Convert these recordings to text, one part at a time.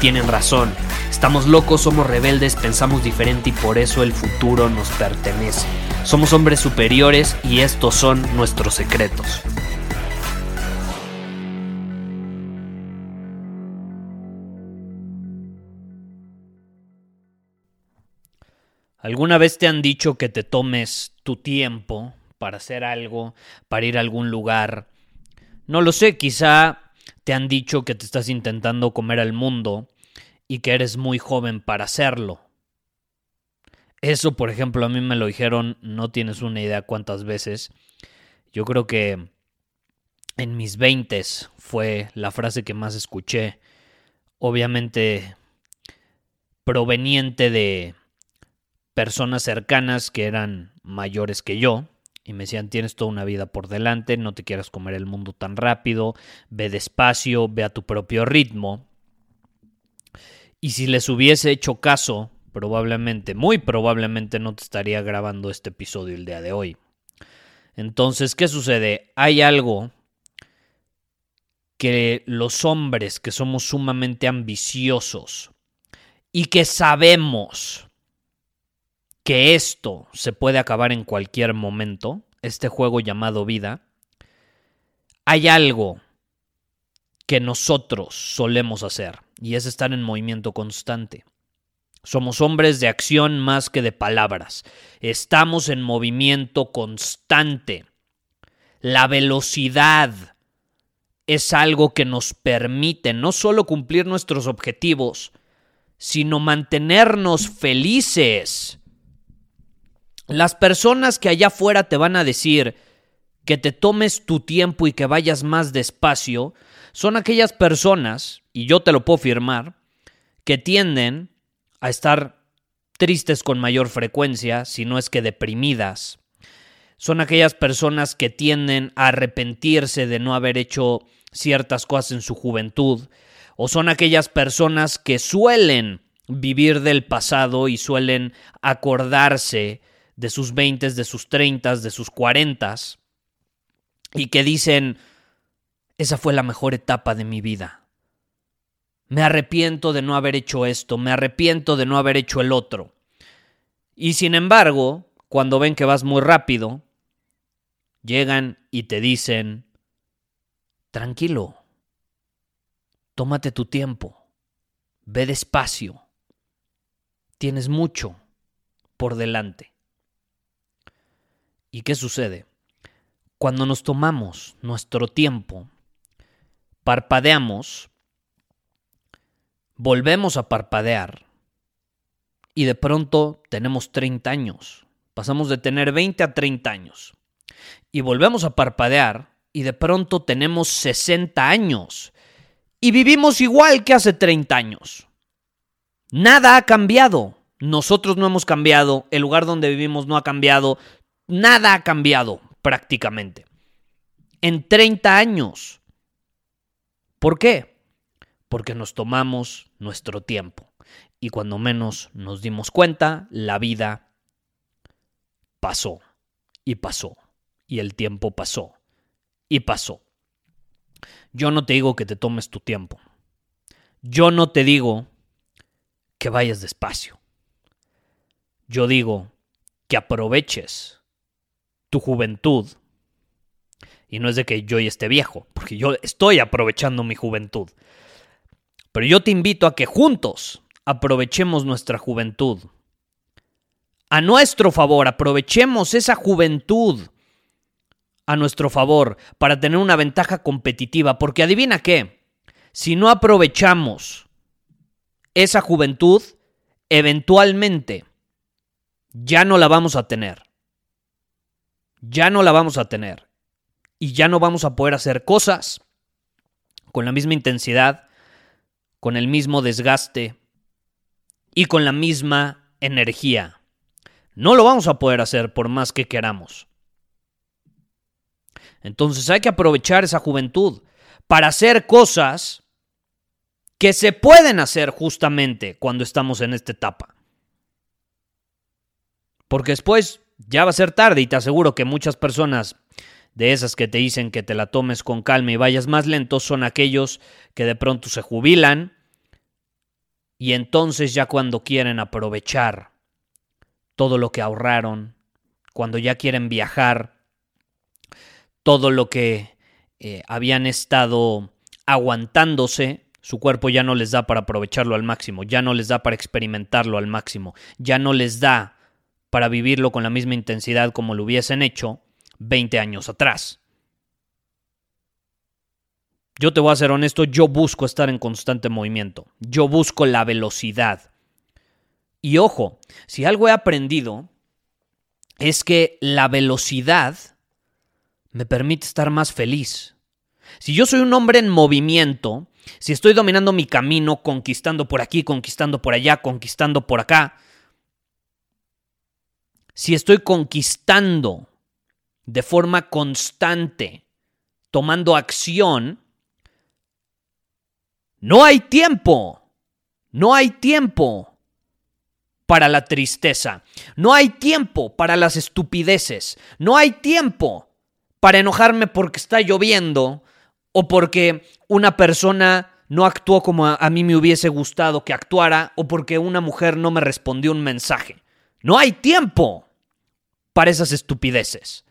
tienen razón. Estamos locos, somos rebeldes, pensamos diferente y por eso el futuro nos pertenece. Somos hombres superiores y estos son nuestros secretos. ¿Alguna vez te han dicho que te tomes tu tiempo para hacer algo, para ir a algún lugar? No lo sé, quizá te han dicho que te estás intentando comer al mundo y que eres muy joven para hacerlo. Eso, por ejemplo, a mí me lo dijeron, no tienes una idea cuántas veces. Yo creo que en mis veintes fue la frase que más escuché. Obviamente proveniente de personas cercanas que eran mayores que yo y me decían tienes toda una vida por delante, no te quieras comer el mundo tan rápido, ve despacio, ve a tu propio ritmo. Y si les hubiese hecho caso, probablemente, muy probablemente no te estaría grabando este episodio el día de hoy. Entonces, ¿qué sucede? Hay algo que los hombres que somos sumamente ambiciosos y que sabemos que esto se puede acabar en cualquier momento, este juego llamado vida, hay algo que nosotros solemos hacer y es estar en movimiento constante. Somos hombres de acción más que de palabras. Estamos en movimiento constante. La velocidad es algo que nos permite no solo cumplir nuestros objetivos, sino mantenernos felices las personas que allá afuera te van a decir que te tomes tu tiempo y que vayas más despacio, son aquellas personas, y yo te lo puedo firmar, que tienden a estar tristes con mayor frecuencia, si no es que deprimidas. Son aquellas personas que tienden a arrepentirse de no haber hecho ciertas cosas en su juventud, o son aquellas personas que suelen vivir del pasado y suelen acordarse de sus 20, de sus 30, de sus 40 y que dicen, esa fue la mejor etapa de mi vida. Me arrepiento de no haber hecho esto, me arrepiento de no haber hecho el otro. Y sin embargo, cuando ven que vas muy rápido, llegan y te dicen, tranquilo, tómate tu tiempo, ve despacio, tienes mucho por delante. ¿Y qué sucede? Cuando nos tomamos nuestro tiempo, parpadeamos, volvemos a parpadear y de pronto tenemos 30 años. Pasamos de tener 20 a 30 años. Y volvemos a parpadear y de pronto tenemos 60 años. Y vivimos igual que hace 30 años. Nada ha cambiado. Nosotros no hemos cambiado, el lugar donde vivimos no ha cambiado, nada ha cambiado prácticamente. En 30 años. ¿Por qué? Porque nos tomamos nuestro tiempo. Y cuando menos nos dimos cuenta, la vida pasó y pasó. Y el tiempo pasó y pasó. Yo no te digo que te tomes tu tiempo. Yo no te digo que vayas despacio. Yo digo que aproveches tu juventud. Y no es de que yo esté viejo, porque yo estoy aprovechando mi juventud. Pero yo te invito a que juntos aprovechemos nuestra juventud. A nuestro favor, aprovechemos esa juventud a nuestro favor para tener una ventaja competitiva. Porque adivina qué, si no aprovechamos esa juventud, eventualmente ya no la vamos a tener. Ya no la vamos a tener. Y ya no vamos a poder hacer cosas con la misma intensidad, con el mismo desgaste y con la misma energía. No lo vamos a poder hacer por más que queramos. Entonces hay que aprovechar esa juventud para hacer cosas que se pueden hacer justamente cuando estamos en esta etapa. Porque después ya va a ser tarde y te aseguro que muchas personas de esas que te dicen que te la tomes con calma y vayas más lento son aquellos que de pronto se jubilan y entonces ya cuando quieren aprovechar todo lo que ahorraron, cuando ya quieren viajar, todo lo que eh, habían estado aguantándose, su cuerpo ya no les da para aprovecharlo al máximo, ya no les da para experimentarlo al máximo, ya no les da para vivirlo con la misma intensidad como lo hubiesen hecho 20 años atrás. Yo te voy a ser honesto, yo busco estar en constante movimiento, yo busco la velocidad. Y ojo, si algo he aprendido es que la velocidad me permite estar más feliz. Si yo soy un hombre en movimiento, si estoy dominando mi camino, conquistando por aquí, conquistando por allá, conquistando por acá, si estoy conquistando de forma constante, tomando acción, no hay tiempo, no hay tiempo para la tristeza, no hay tiempo para las estupideces, no hay tiempo para enojarme porque está lloviendo o porque una persona no actuó como a, mí me hubiese gustado que actuara o porque una mujer no me respondió un mensaje. No hay tiempo para esas estupideces.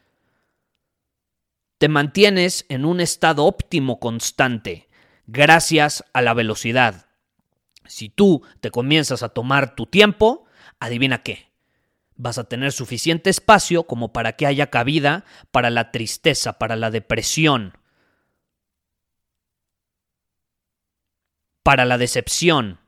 Te mantienes en un estado óptimo constante gracias a la velocidad. Si tú te comienzas a tomar tu tiempo, adivina qué. Vas a tener suficiente espacio como para que haya cabida para la tristeza, para la depresión, para la decepción,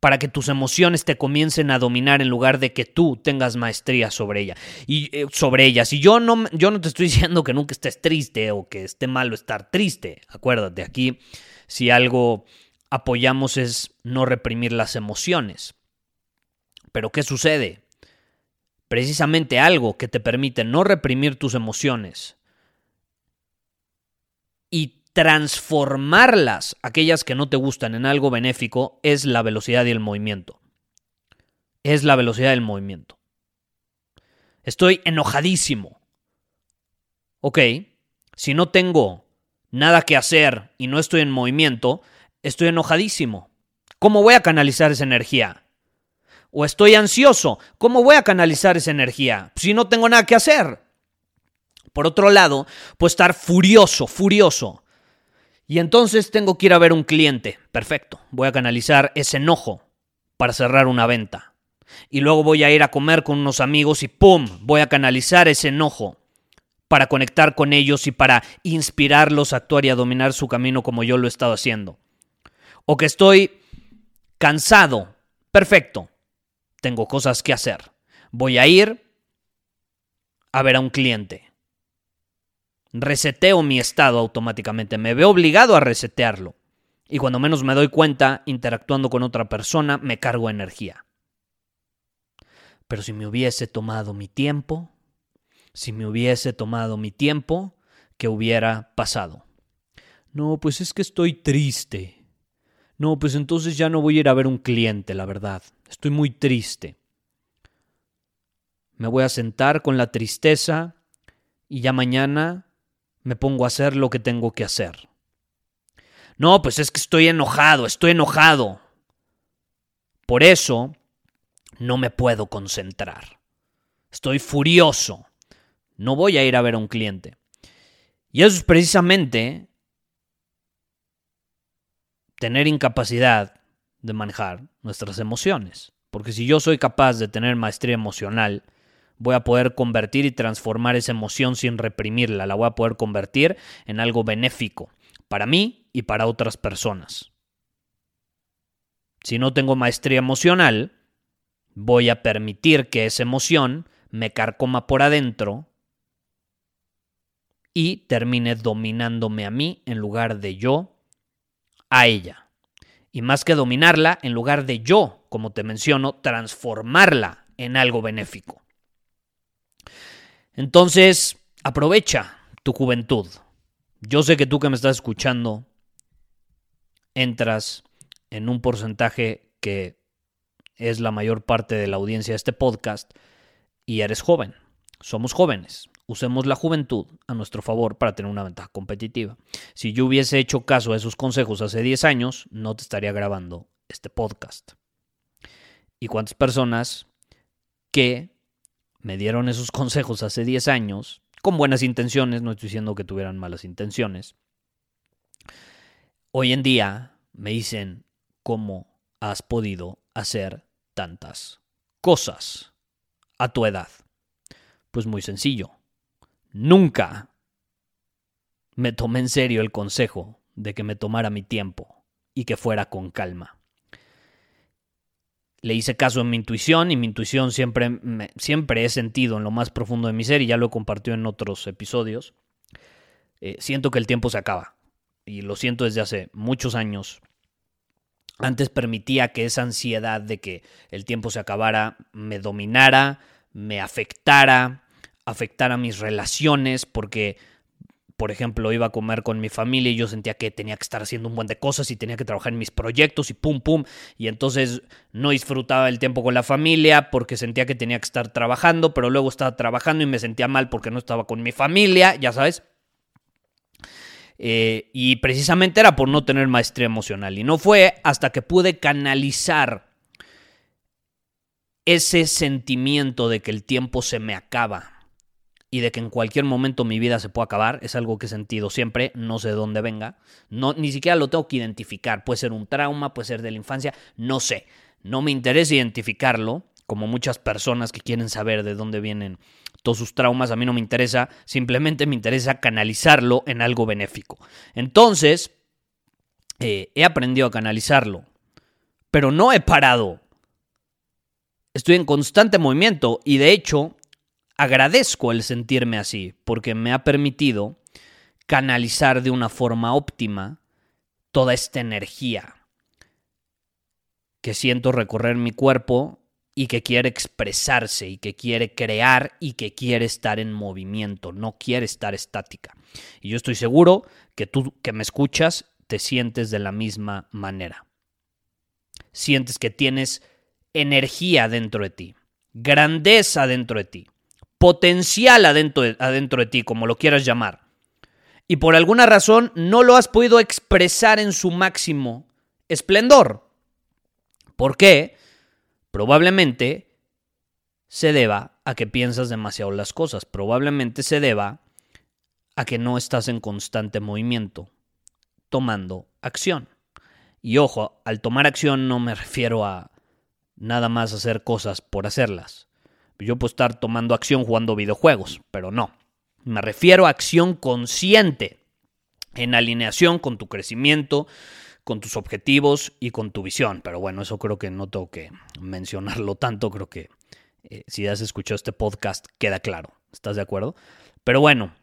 para que tus emociones te comiencen a dominar en lugar de que tú tengas maestría sobre ella y eh, sobre ellas. Y yo no yo no te estoy diciendo que nunca estés triste o que esté malo estar triste. Acuérdate, aquí si algo apoyamos es no reprimir las emociones. Pero ¿qué sucede? Precisamente algo que te permite no reprimir tus emociones transformarlas, aquellas que no te gustan, en algo benéfico, es la velocidad y el movimiento. Es la velocidad del movimiento. Estoy enojadísimo. Ok, si no tengo nada que hacer y no estoy en movimiento, estoy enojadísimo. ¿Cómo voy a canalizar esa energía? O estoy ansioso. ¿Cómo voy a canalizar esa energía si no tengo nada que hacer? Por otro lado, puedo estar furioso, furioso. Y entonces tengo que ir a ver un cliente. Perfecto. Voy a canalizar ese enojo para cerrar una venta. Y luego voy a ir a comer con unos amigos y ¡pum! Voy a canalizar ese enojo para conectar con ellos y para inspirarlos a actuar y a dominar su camino como yo lo he estado haciendo. O que estoy cansado. Perfecto. Tengo cosas que hacer. Voy a ir a ver a un cliente reseteo mi estado automáticamente, me veo obligado a resetearlo. Y cuando menos me doy cuenta, interactuando con otra persona, me cargo energía. Pero si me hubiese tomado mi tiempo, si me hubiese tomado mi tiempo, ¿qué hubiera pasado? No, pues es que estoy triste. No, pues entonces ya no voy a ir a ver un cliente, la verdad. Estoy muy triste. Me voy a sentar con la tristeza y ya mañana me pongo a hacer lo que tengo que hacer. No, pues es que estoy enojado, estoy enojado. Por eso no me puedo concentrar. Estoy furioso. No voy a ir a ver a un cliente. Y eso es precisamente tener incapacidad de manejar nuestras emociones. Porque si yo soy capaz de tener maestría emocional, voy a poder convertir y transformar esa emoción sin reprimirla, la voy a poder convertir en algo benéfico para mí y para otras personas. Si no tengo maestría emocional, voy a permitir que esa emoción me carcoma por adentro y termine dominándome a mí en lugar de yo a ella. Y más que dominarla, en lugar de yo, como te menciono, transformarla en algo benéfico. Entonces, aprovecha tu juventud. Yo sé que tú que me estás escuchando entras en un porcentaje que es la mayor parte de la audiencia de este podcast y eres joven. Somos jóvenes. Usemos la juventud a nuestro favor para tener una ventaja competitiva. Si yo hubiese hecho caso a esos consejos hace 10 años, no te estaría grabando este podcast. ¿Y cuántas personas que me dieron esos consejos hace 10 años, con buenas intenciones, no estoy diciendo que tuvieran malas intenciones, hoy en día me dicen cómo has podido hacer tantas cosas a tu edad. Pues muy sencillo. Nunca me tomé en serio el consejo de que me tomara mi tiempo y que fuera con calma. Le hice caso en mi intuición y mi intuición siempre, siempre he sentido en lo más profundo de mi ser y ya lo he compartido en otros episodios. Eh, siento que el tiempo se acaba y lo siento desde hace muchos años. Antes permitía que esa ansiedad de que el tiempo se acabara me dominara, me afectara, afectara mis relaciones, porque, por ejemplo, iba a comer con mi familia y yo sentía que tenía que estar haciendo un buen de cosas y tenía que trabajar en mis proyectos y pum, pum, y entonces no disfrutaba el tiempo con la familia porque sentía que tenía que estar trabajando, pero luego estaba trabajando y me sentía mal porque no estaba con mi familia, ya sabes. Eh, y precisamente era por no tener maestría emocional. Y no fue hasta que pude canalizar ese sentimiento de que el tiempo se me acaba y de que en cualquier momento mi vida se puede acabar, es algo que he sentido siempre, no sé de dónde venga, no, ni siquiera lo tengo que identificar, puede ser un trauma, puede ser de la infancia, no sé, no me interesa identificarlo, como muchas personas que quieren saber de dónde vienen todos sus traumas, a mí no me interesa, simplemente me interesa canalizarlo en algo benéfico. Entonces, eh, he aprendido a canalizarlo, pero no he parado. Estoy en constante movimiento y de hecho agradezco el sentirme así, porque me ha permitido canalizar de una forma óptima toda esta energía que siento recorrer mi cuerpo y que quiere expresarse y que quiere crear y que quiere estar en movimiento, no quiere estar estática. Y yo estoy seguro que tú que me escuchas te sientes de la misma manera. Sientes que tienes energía dentro de ti, grandeza dentro de ti, potencial adentro de, adentro de ti, como lo quieras llamar. Y por alguna razón no lo has podido expresar en su máximo esplendor. ¿Por qué? Probablemente se deba a que piensas demasiado las cosas, probablemente se deba a que no estás en constante movimiento, tomando acción. Y ojo, al tomar acción no me refiero a nada más hacer cosas por hacerlas. Yo puedo estar tomando acción jugando videojuegos, pero no. Me refiero a acción consciente, en alineación con tu crecimiento, con tus objetivos y con tu visión. Pero bueno, eso creo que no tengo que mencionarlo tanto, creo que eh, si has escuchado este podcast queda claro. ¿Estás de acuerdo? Pero bueno,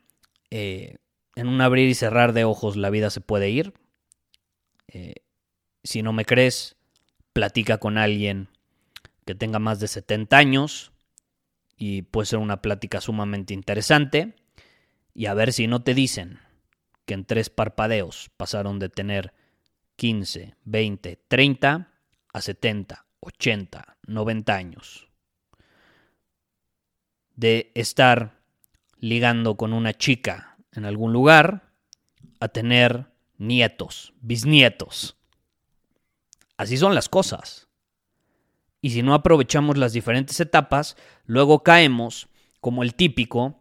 eh, en un abrir y cerrar de ojos la vida se puede ir. Eh, si no me crees, platica con alguien que tenga más de 70 años y puede ser una plática sumamente interesante. Y a ver si no te dicen que en tres parpadeos pasaron de tener 15, 20, 30 a 70, 80, 90 años. De estar ligando con una chica en algún lugar a tener nietos, bisnietos. Así son las cosas. Y si no aprovechamos las diferentes etapas, luego caemos como el típico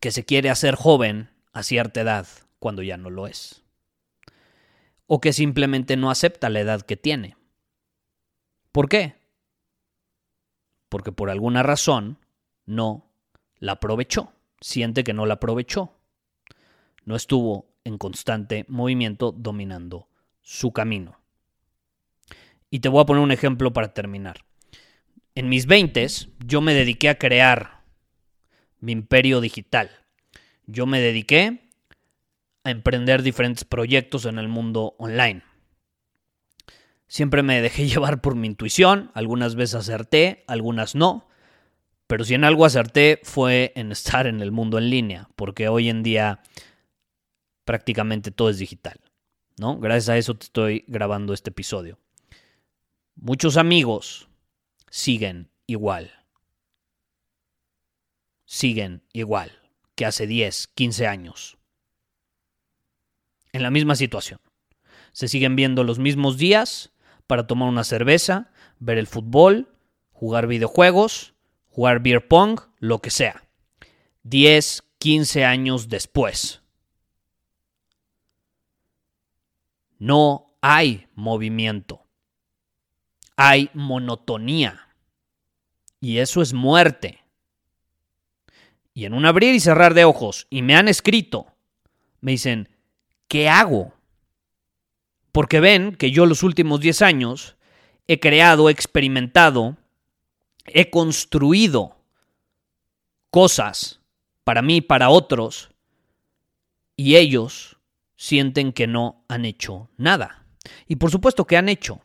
que se quiere hacer joven a cierta edad cuando ya no lo es o que simplemente no acepta la edad que tiene. ¿Por qué? Porque por alguna razón no la aprovechó, siente que no la aprovechó. No estuvo en constante movimiento dominando su camino. Y te voy a poner un ejemplo para terminar. En mis 20 yo me dediqué a crear mi imperio digital. Yo me dediqué a emprender diferentes proyectos en el mundo online. Siempre me dejé llevar por mi intuición, algunas veces acerté, algunas no, pero si en algo acerté fue en estar en el mundo en línea, porque hoy en día prácticamente todo es digital, ¿no? Gracias a eso te estoy grabando este episodio. Muchos amigos siguen igual. Siguen igual que hace 10, 15 años. En la misma situación. Se siguen viendo los mismos días para tomar una cerveza, ver el fútbol, jugar videojuegos, jugar beer pong, lo que sea. 10, 15 años después. No hay movimiento. Hay monotonía. Y eso es muerte. Y en un abrir y cerrar de ojos, y me han escrito, me dicen, ¿qué hago? Porque ven que yo los últimos 10 años he creado, he experimentado, he construido cosas para mí, para otros, y ellos sienten que no han hecho nada. Y por supuesto que han hecho.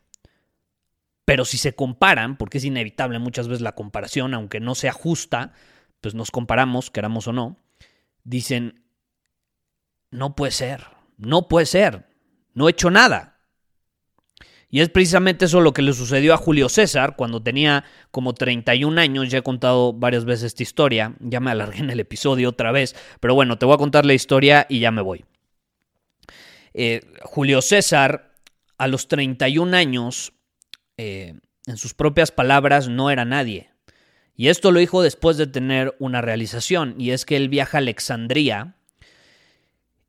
Pero si se comparan, porque es inevitable muchas veces la comparación, aunque no sea justa, pues nos comparamos, queramos o no, dicen, no puede ser, no puede ser, no he hecho nada. Y es precisamente eso lo que le sucedió a Julio César cuando tenía como 31 años. Ya he contado varias veces esta historia, ya me alargué en el episodio otra vez, pero bueno, te voy a contar la historia y ya me voy. Eh, Julio César, a los 31 años, eh, en sus propias palabras, no era nadie. Y esto lo dijo después de tener una realización, y es que él viaja a Alexandría,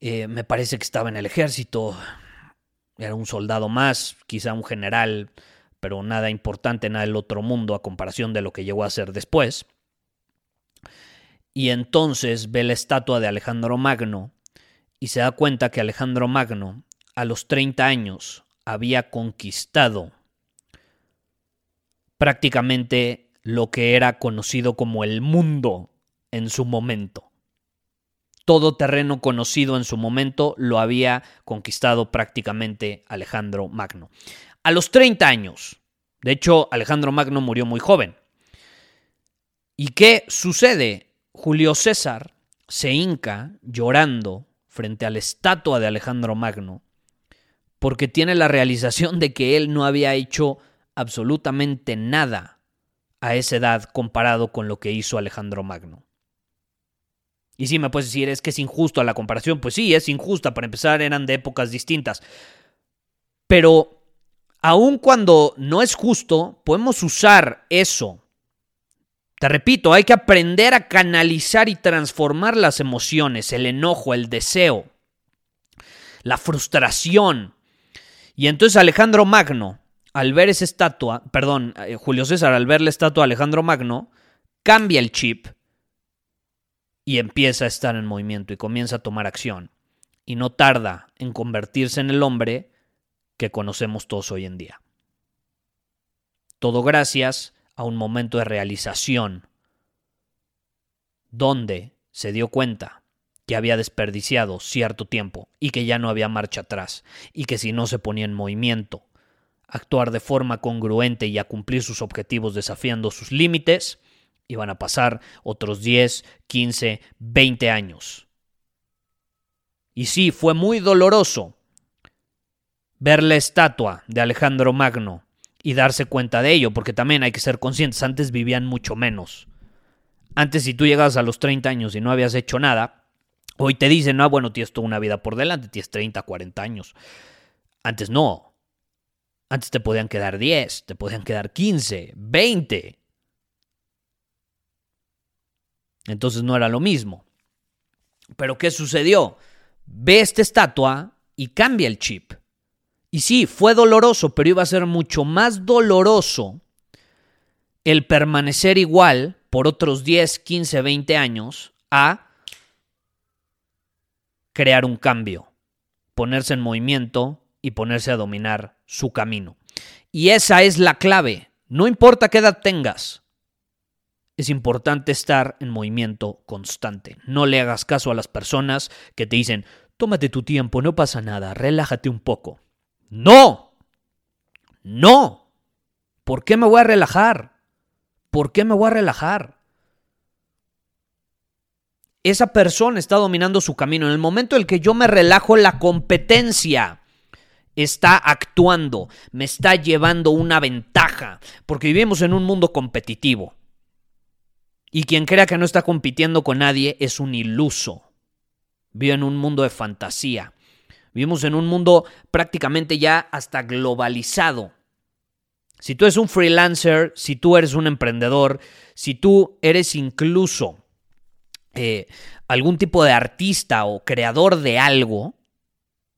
eh, me parece que estaba en el ejército, era un soldado más, quizá un general, pero nada importante, nada del otro mundo a comparación de lo que llegó a ser después. Y entonces ve la estatua de Alejandro Magno y se da cuenta que Alejandro Magno a los 30 años había conquistado prácticamente lo que era conocido como el mundo en su momento todo terreno conocido en su momento lo había conquistado prácticamente Alejandro Magno. A los 30 años, de hecho Alejandro Magno murió muy joven. ¿Y qué sucede? Julio César se hinca llorando frente a la estatua de Alejandro Magno porque tiene la realización de que él no había hecho absolutamente nada a esa edad comparado con lo que hizo Alejandro Magno. Y sí, me puedes decir, es que es injusto la comparación. Pues sí, es injusta. Para empezar, eran de épocas distintas. Pero, aun cuando no es justo, podemos usar eso. Te repito, hay que aprender a canalizar y transformar las emociones, el enojo, el deseo, la frustración. Y entonces Alejandro Magno, al ver esa estatua, perdón, eh, Julio César, al ver la estatua de Alejandro Magno, cambia el chip y empieza a estar en movimiento y comienza a tomar acción. Y no tarda en convertirse en el hombre que conocemos todos hoy en día. Todo gracias a un momento de realización donde se dio cuenta que había desperdiciado cierto tiempo y que ya no había marcha atrás y que si no se ponía en movimiento, actuar de forma congruente y a cumplir sus objetivos desafiando sus límites, Iban a pasar otros 10, 15, 20 años. Y sí, fue muy doloroso ver la estatua de Alejandro Magno y darse cuenta de ello, porque también hay que ser conscientes, antes vivían mucho menos. Antes si tú llegabas a los 30 años y no habías hecho nada, hoy te dicen, no, bueno, tienes toda una vida por delante, tienes 30, 40 años. Antes no. Antes te podían quedar 10, te podían quedar 15, 20. Entonces no era lo mismo. Pero ¿qué sucedió? Ve esta estatua y cambia el chip. Y sí, fue doloroso, pero iba a ser mucho más doloroso el permanecer igual por otros 10, 15, 20 años a crear un cambio, ponerse en movimiento y ponerse a dominar su camino. Y esa es la clave. No importa qué edad tengas. Es importante estar en movimiento constante. No le hagas caso a las personas que te dicen, tómate tu tiempo, no pasa nada, relájate un poco. No. No. ¿Por qué me voy a relajar? ¿Por qué me voy a relajar? Esa persona está dominando su camino. En el momento en el que yo me relajo, la competencia está actuando, me está llevando una ventaja, porque vivimos en un mundo competitivo. Y quien crea que no está compitiendo con nadie es un iluso. Vive en un mundo de fantasía. Vivimos en un mundo prácticamente ya hasta globalizado. Si tú eres un freelancer, si tú eres un emprendedor, si tú eres incluso eh, algún tipo de artista o creador de algo,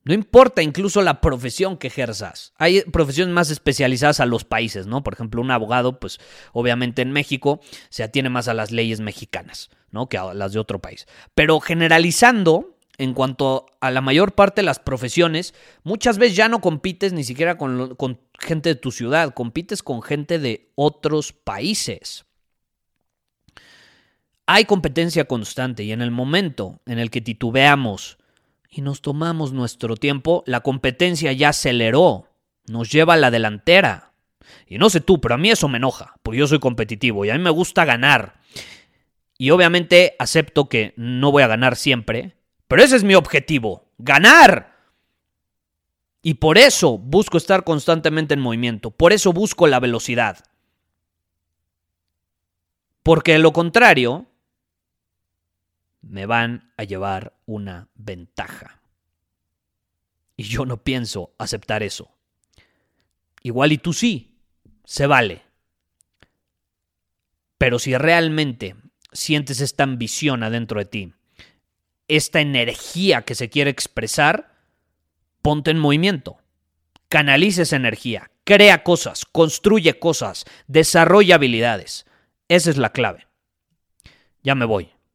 no importa incluso la profesión que ejerzas. Hay profesiones más especializadas a los países, ¿no? Por ejemplo, un abogado, pues obviamente en México se atiene más a las leyes mexicanas, ¿no? Que a las de otro país. Pero generalizando, en cuanto a la mayor parte de las profesiones, muchas veces ya no compites ni siquiera con, con gente de tu ciudad, compites con gente de otros países. Hay competencia constante y en el momento en el que titubeamos, y nos tomamos nuestro tiempo, la competencia ya aceleró, nos lleva a la delantera. Y no sé tú, pero a mí eso me enoja, porque yo soy competitivo y a mí me gusta ganar. Y obviamente acepto que no voy a ganar siempre, pero ese es mi objetivo, ganar. Y por eso busco estar constantemente en movimiento, por eso busco la velocidad. Porque de lo contrario, me van a llevar una ventaja. Y yo no pienso aceptar eso. Igual y tú sí, se vale. Pero si realmente sientes esta ambición adentro de ti, esta energía que se quiere expresar, ponte en movimiento. Canaliza esa energía, crea cosas, construye cosas, desarrolla habilidades. Esa es la clave. Ya me voy